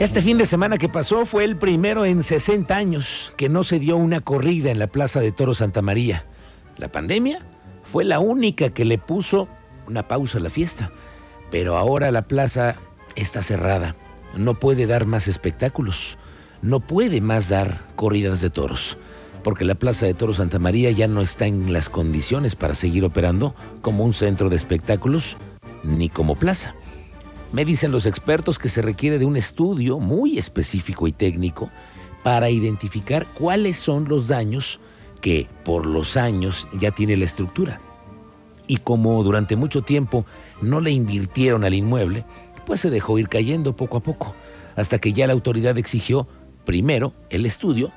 Este fin de semana que pasó fue el primero en 60 años que no se dio una corrida en la Plaza de Toro Santa María. La pandemia fue la única que le puso una pausa a la fiesta, pero ahora la plaza está cerrada. No puede dar más espectáculos, no puede más dar corridas de toros, porque la Plaza de Toro Santa María ya no está en las condiciones para seguir operando como un centro de espectáculos ni como plaza. Me dicen los expertos que se requiere de un estudio muy específico y técnico para identificar cuáles son los daños que por los años ya tiene la estructura. Y como durante mucho tiempo no le invirtieron al inmueble, pues se dejó ir cayendo poco a poco, hasta que ya la autoridad exigió primero el estudio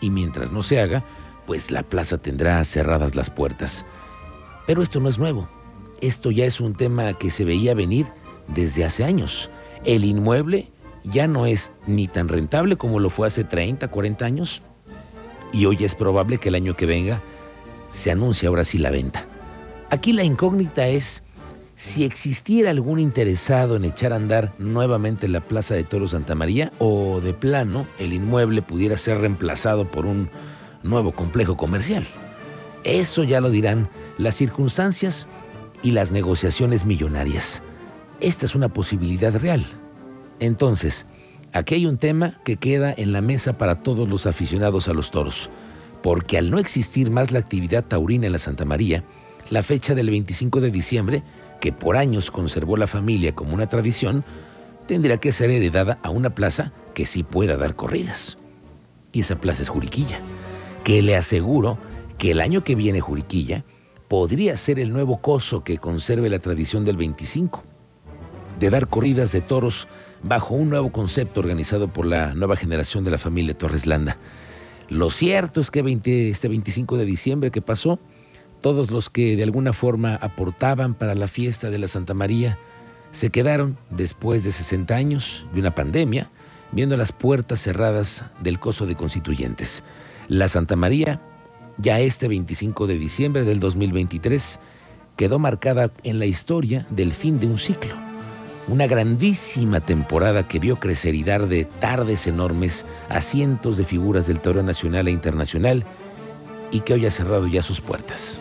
y mientras no se haga, pues la plaza tendrá cerradas las puertas. Pero esto no es nuevo, esto ya es un tema que se veía venir desde hace años. El inmueble ya no es ni tan rentable como lo fue hace 30, 40 años y hoy es probable que el año que venga se anuncie ahora sí la venta. Aquí la incógnita es si existiera algún interesado en echar a andar nuevamente la Plaza de Toro Santa María o de plano el inmueble pudiera ser reemplazado por un nuevo complejo comercial. Eso ya lo dirán las circunstancias y las negociaciones millonarias. Esta es una posibilidad real. Entonces, aquí hay un tema que queda en la mesa para todos los aficionados a los toros, porque al no existir más la actividad taurina en la Santa María, la fecha del 25 de diciembre, que por años conservó la familia como una tradición, tendría que ser heredada a una plaza que sí pueda dar corridas. Y esa plaza es Juriquilla, que le aseguro que el año que viene Juriquilla podría ser el nuevo coso que conserve la tradición del 25 de dar corridas de toros bajo un nuevo concepto organizado por la nueva generación de la familia Torres Landa. Lo cierto es que este 25 de diciembre que pasó, todos los que de alguna forma aportaban para la fiesta de la Santa María se quedaron después de 60 años de una pandemia viendo las puertas cerradas del coso de constituyentes. La Santa María, ya este 25 de diciembre del 2023, quedó marcada en la historia del fin de un ciclo una grandísima temporada que vio crecer y dar de tardes enormes a cientos de figuras del toro nacional e internacional y que hoy ha cerrado ya sus puertas.